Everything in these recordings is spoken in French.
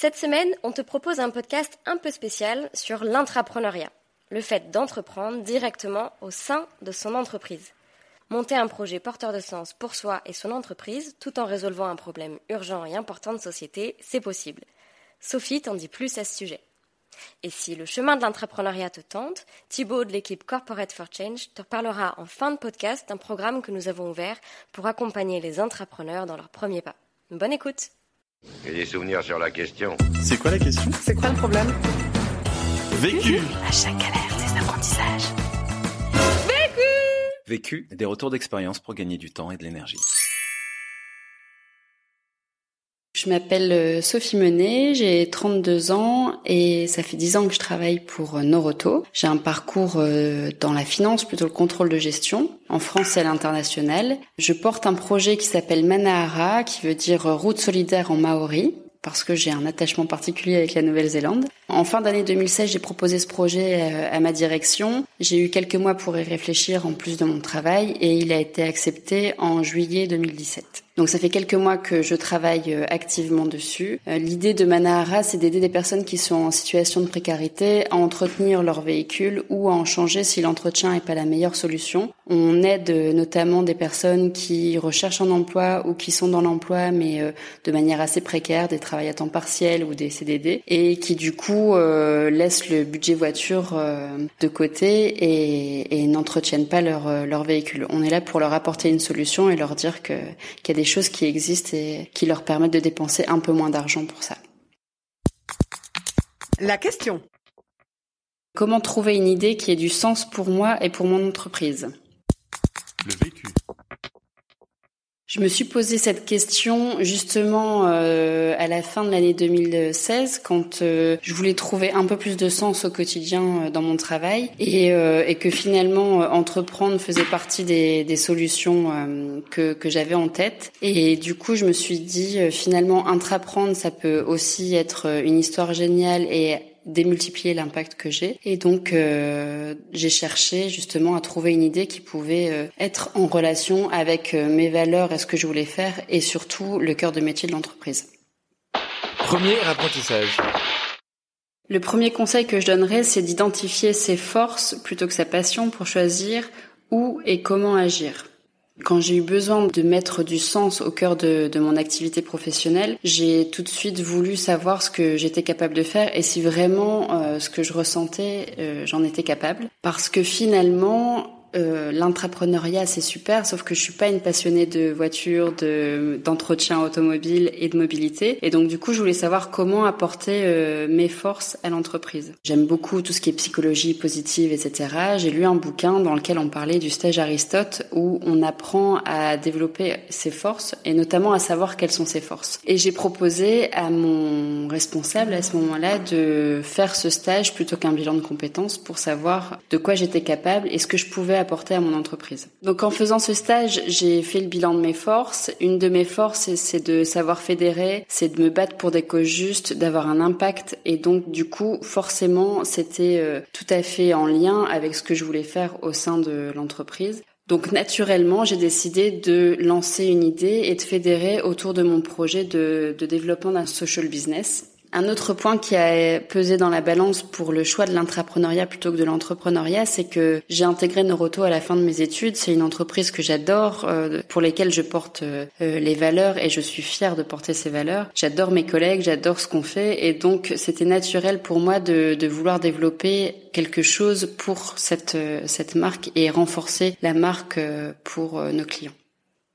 Cette semaine, on te propose un podcast un peu spécial sur l'intrapreneuriat, le fait d'entreprendre directement au sein de son entreprise. Monter un projet porteur de sens pour soi et son entreprise tout en résolvant un problème urgent et important de société, c'est possible. Sophie t'en dit plus à ce sujet. Et si le chemin de l'entrepreneuriat te tente, Thibaut de l'équipe Corporate for Change te parlera en fin de podcast d'un programme que nous avons ouvert pour accompagner les entrepreneurs dans leurs premiers pas. Bonne écoute Et des souvenirs sur la question. C'est quoi la question? C'est quoi le problème? Vécu À chaque galère, des apprentissages. Vécu, des retours d'expérience pour gagner du temps et de l'énergie. Je m'appelle euh, Sophie Menet, j'ai 32 ans et ça fait 10 ans que je travaille pour euh, Noroto. J'ai un parcours euh, dans la finance, plutôt le contrôle de gestion, en France et à l'international. Je porte un projet qui s'appelle Manahara, qui veut dire route solidaire en maori parce que j'ai un attachement particulier avec la Nouvelle-Zélande. En fin d'année 2016, j'ai proposé ce projet à ma direction. J'ai eu quelques mois pour y réfléchir en plus de mon travail et il a été accepté en juillet 2017. Donc ça fait quelques mois que je travaille euh, activement dessus. Euh, l'idée de Manahara, c'est d'aider des personnes qui sont en situation de précarité à entretenir leur véhicule ou à en changer si l'entretien n'est pas la meilleure solution. On aide euh, notamment des personnes qui recherchent un emploi ou qui sont dans l'emploi mais de manière assez précaire, des travails à temps partiel ou des CDD, et qui du coup laissent le budget voiture de côté et, et n'entretiennent pas leur, leur véhicule. On est là pour leur apporter une solution et leur dire qu'il y a des choses qui existent et qui leur permettent de dépenser un peu moins d'argent pour ça. La question. Comment trouver une idée qui ait du sens pour moi et pour mon entreprise? Le vécu. Je me suis posé cette question justement euh, à la fin de l'année 2016 quand euh, je voulais trouver un peu plus de sens au quotidien euh, dans mon travail et, et que finalement entreprendre faisait partie des, des solutions que, que j'avais en tête. Et du coup, je me suis dit finalement intraprendre, ça peut aussi être une histoire géniale et démultiplier l'impact que j'ai. Et donc, euh, j'ai cherché justement à trouver une idée qui pouvait euh, être en relation avec euh, mes valeurs et ce que je voulais faire, et surtout le cœur de métier de l'entreprise. Premier apprentissage. Le premier conseil que je donnerais, c'est d'identifier ses forces plutôt que sa passion pour choisir où et comment agir. Quand j'ai eu besoin de mettre du sens au cœur de, de mon activité professionnelle, j'ai tout de suite voulu savoir ce que j'étais capable de faire et si vraiment euh, ce que je ressentais, euh, j'en étais capable. Parce que finalement, euh, l'intrapreneuriat c'est super, sauf que je suis pas une passionnée de voitures, de d'entretien automobile et de mobilité. Et donc du coup, je voulais savoir comment apporter euh, mes forces à l'entreprise. J'aime beaucoup tout ce qui est psychologie positive, etc. J'ai lu un bouquin dans lequel on parlait du stage Aristote où on apprend à développer ses forces et notamment à savoir quelles sont ses forces. Et j'ai proposé à mon responsable à ce moment-là de faire ce stage plutôt qu'un bilan de compétences pour savoir de quoi j'étais capable et ce que je pouvais apporter à mon entreprise. Donc en faisant ce stage, j'ai fait le bilan de mes forces. Une de mes forces, c'est de savoir fédérer, c'est de me battre pour des causes justes, d'avoir un impact. Et donc du coup, forcément, c'était euh, tout à fait en lien avec ce que je voulais faire au sein de l'entreprise. Donc naturellement, j'ai décidé de lancer une idée et de fédérer autour de mon projet de, de développement d'un social business. Un autre point qui a pesé dans la balance pour le choix de l'intrapreneuriat plutôt que de l'entrepreneuriat, c'est que j'ai intégré Noroto à la fin de mes études. C'est une entreprise que j'adore, euh, pour lesquelles je porte euh, les valeurs et je suis fière de porter ces valeurs. J'adore mes collègues, j'adore ce qu'on fait et donc c'était naturel pour moi de, de, vouloir développer quelque chose pour cette, euh, cette marque et renforcer la marque pour nos clients.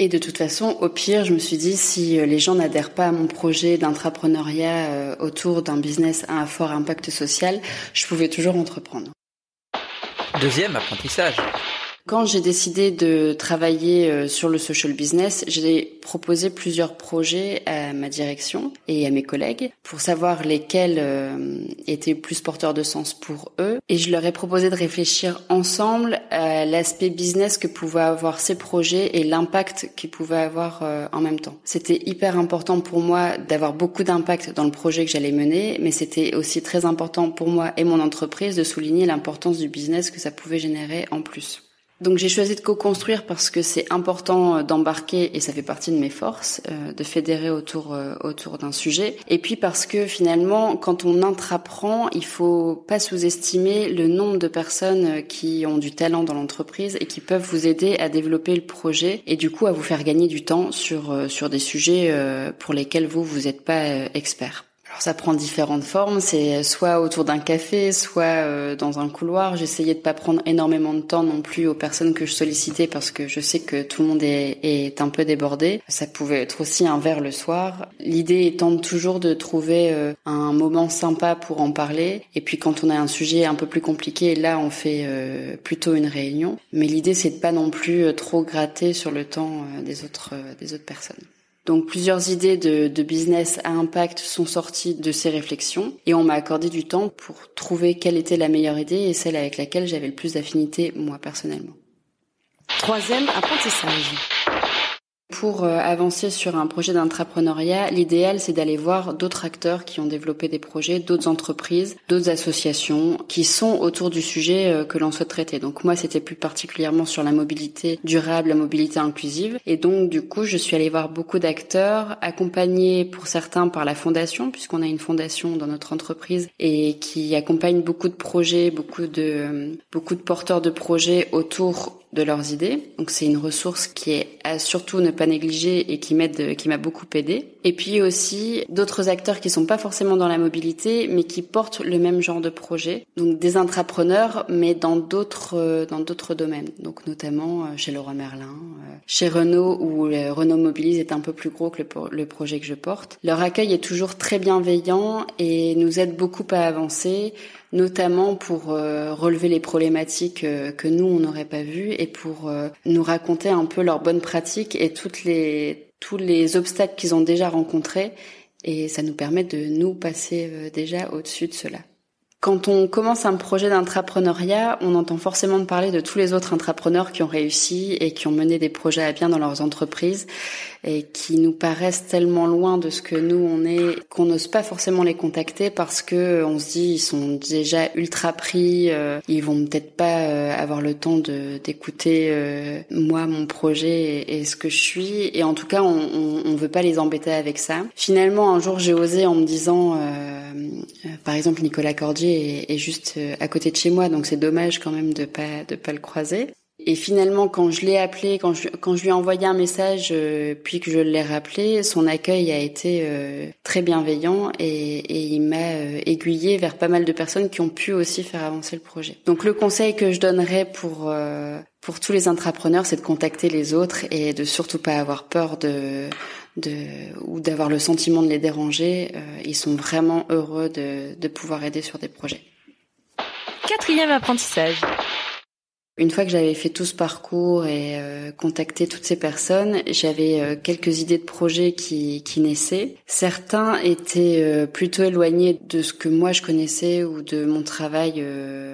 Et de toute façon, au pire, je me suis dit, si euh, les gens n'adhèrent pas à mon projet d'intrapreneuriat euh, autour d'un business à un fort impact social, je pouvais toujours entreprendre. Deuxième apprentissage. Quand j'ai décidé de travailler euh, sur le social business, j'ai proposé plusieurs projets à ma direction et à mes collègues pour savoir lesquels étaient plus porteurs de sens pour eux. Et je leur ai proposé de réfléchir ensemble à l'aspect business que pouvaient avoir ces projets et l'impact qu'ils pouvaient avoir euh, en même temps. C'était hyper important pour moi d'avoir beaucoup d'impact dans le projet que j'allais mener, mais c'était aussi très important pour moi et mon entreprise de souligner l'importance du business que ça pouvait générer en plus. Donc j'ai choisi de co-construire parce que c'est important d'embarquer et ça fait partie de mes forces, euh, de fédérer autour euh, autour d'un sujet. Et puis parce que finalement, quand on intraprend, il faut pas sous-estimer le nombre de personnes qui ont du talent dans l'entreprise et qui peuvent vous aider à développer le projet et du coup à vous faire gagner du temps sur euh, sur des sujets pour lesquels vous vous n'êtes pas expert. Alors ça prend différentes formes, c'est soit autour d'un café, soit euh, dans un couloir. J'essayais de pas prendre énormément de temps non plus aux personnes que je sollicitais parce que je sais que tout le monde est, un peu débordé. Ça pouvait être aussi un verre le soir. L'idée étant toujours de trouver euh, un moment sympa pour en parler. Et puis quand on a un sujet un peu plus compliqué, là on fait euh, plutôt une réunion. Mais l'idée c'est de pas non plus trop gratter sur le temps des autres des autres personnes. Donc plusieurs idées de, business à impact sont sorties de ces réflexions et on m'a accordé du temps pour trouver quelle était la meilleure idée et celle avec laquelle j'avais le plus d'affinité moi personnellement. Troisième apprentissage. Pour euh, avancer sur un projet d'entrepreneuriat, l'idéal c'est d'aller voir d'autres acteurs qui ont développé des projets, d'autres entreprises, d'autres associations qui sont autour du sujet euh, que l'on souhaite traiter. Donc moi c'était plus particulièrement sur la mobilité durable, la mobilité inclusive. Et donc du coup je suis allée voir beaucoup d'acteurs, accompagnés pour certains par la fondation, puisqu'on a une fondation dans notre entreprise et qui accompagne beaucoup de projets, beaucoup de euh, beaucoup de porteurs de projets autour de leurs idées. Donc c'est une ressource qui est à surtout ne pas négliger et qui m'aide, qui m'a beaucoup aidé. Et puis aussi d'autres acteurs qui sont pas forcément dans la mobilité, mais qui portent le même genre de projet. Donc des intrapreneurs, mais dans d'autres euh, dans d'autres domaines. Donc notamment euh, chez Leroy Merlin, euh, chez Renault où Renault Mobilise est un peu plus gros que le, le projet que je porte. Leur accueil est toujours très bienveillant et nous aide beaucoup à avancer notamment pour euh, relever les problématiques euh, que nous on n'aurait pas vues et pour euh, nous raconter un peu leurs bonnes pratiques et toutes les tous les obstacles qu'ils ont déjà rencontrés et ça nous permet de nous passer déjà au-dessus de cela. Quand on commence un projet d'entrepreneuriat, on entend forcément parler de tous les autres entrepreneurs qui ont réussi et qui ont mené des projets à bien dans leurs entreprises et qui nous paraissent tellement loin de ce que nous on est qu'on n'ose pas forcément les contacter parce que on se dit ils sont déjà ultra pris, euh, ils vont peut-être pas euh, avoir le temps de d'écouter euh, moi mon projet et, ce que je suis et en tout cas on, on, on, veut pas les embêter avec ça. Finalement un jour j'ai osé en me disant par exemple Nicolas Cordier est, est juste à côté de chez moi donc c'est dommage quand même de pas de pas le croiser. Et finalement, quand je l'ai appelé, quand je, quand je lui ai envoyé un message, euh, puis que je l'ai rappelé, son accueil a été euh, très bienveillant et, il m'a euh, aiguillé vers pas mal de personnes qui ont pu aussi faire avancer le projet. Donc le conseil que je donnerais pour pour tous les entrepreneurs, c'est de contacter les autres et de surtout pas avoir peur de de ou d'avoir le sentiment de les déranger. ils sont vraiment heureux de, de pouvoir aider sur des projets. Quatrième apprentissage. Une fois que j'avais fait tout ce parcours et euh, contacté toutes ces personnes, j'avais euh, quelques idées de projets qui, qui naissaient. Certains étaient euh, plutôt éloignés de ce que moi je connaissais ou de mon travail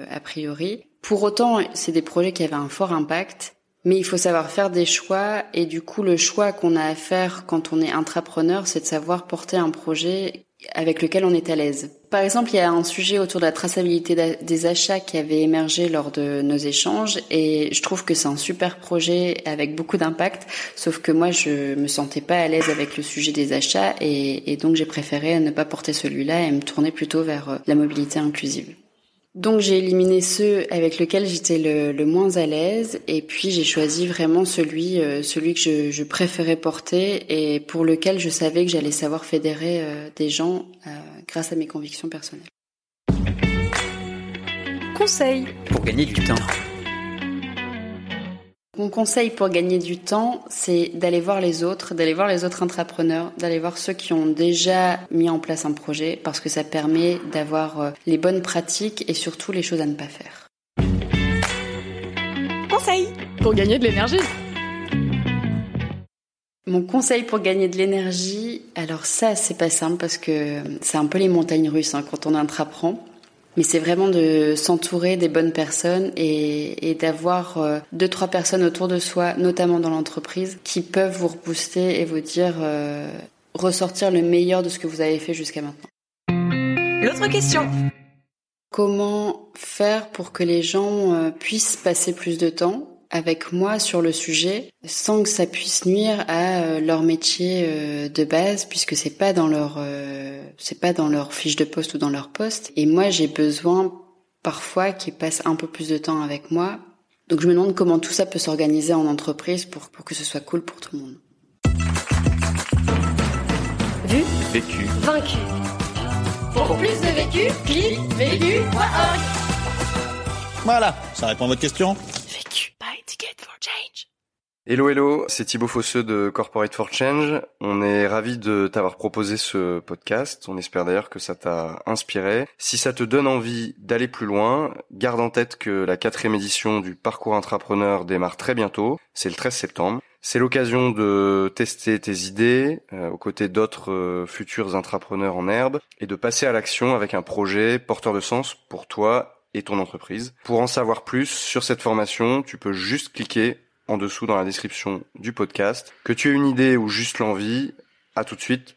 a priori. Pour autant, c'est des projets qui avaient un fort impact. Mais il faut savoir faire des choix et du coup le choix qu'on a à faire quand on est intrapreneur, c'est de savoir porter un projet avec lequel on est à l'aise. Par exemple, il y a un sujet autour de la traçabilité des achats qui avait émergé lors de nos échanges et je trouve que c'est un super projet avec beaucoup d'impact, sauf que moi je me sentais pas à l'aise avec le sujet des achats et, et donc j'ai préféré ne pas porter celui-là et me tourner plutôt vers euh, la mobilité inclusive. Donc j'ai éliminé ceux avec lesquels j'étais le, moins à l'aise et puis j'ai choisi vraiment celui euh, celui que je, je, préférais porter et pour lequel je savais que j'allais savoir fédérer euh, des gens euh, grâce à mes convictions personnelles. Conseil pour gagner du temps. Mon conseil pour gagner du temps, c'est d'aller voir les autres, d'aller voir les autres entrepreneurs, d'aller voir ceux qui ont déjà mis en place un projet, parce que ça permet d'avoir euh, les bonnes pratiques et surtout les choses à ne pas faire. Conseil pour gagner de l'énergie. Mon conseil pour gagner de l'énergie, alors ça c'est pas simple parce que c'est un peu les montagnes russes hein, quand on intraprend. Mais c'est vraiment de s'entourer des bonnes personnes et, et d'avoir euh, deux trois personnes autour de soi, notamment dans l'entreprise, qui peuvent vous rebooster et vous dire euh, ressortir le meilleur de ce que vous avez fait jusqu'à maintenant. L'autre question. Comment faire pour que les gens euh, puissent passer plus de temps avec moi sur le sujet sans que ça puisse nuire à euh, leur métier euh, de base puisque c'est pas dans leur euh, c'est pas dans leur fiche de poste ou dans leur poste et moi j'ai besoin parfois qu'ils passent un peu plus de temps avec moi donc je me demande comment tout ça peut s'organiser en entreprise pour, pour que ce soit cool pour tout le monde. Vu, Vécu. vaincu. Pour plus de vécu, clique vécu.org. Voilà, ça répond à votre question Vécu. Buy ticket for change. Hello hello, c'est Thibaut Fosseux de Corporate for Change. On est ravi de t'avoir proposé ce podcast. On espère d'ailleurs que ça t'a inspiré. Si ça te donne envie d'aller plus loin, garde en tête que la quatrième édition du parcours intrapreneur démarre très bientôt. C'est le 13 septembre. C'est l'occasion de tester tes idées euh, aux côtés d'autres euh, futurs intrapreneurs en herbe et de passer à l'action avec un projet porteur de sens pour toi et ton entreprise. Pour en savoir plus sur cette formation, tu peux juste cliquer en dessous dans la description du podcast. Que tu aies une idée ou juste l'envie, à tout de suite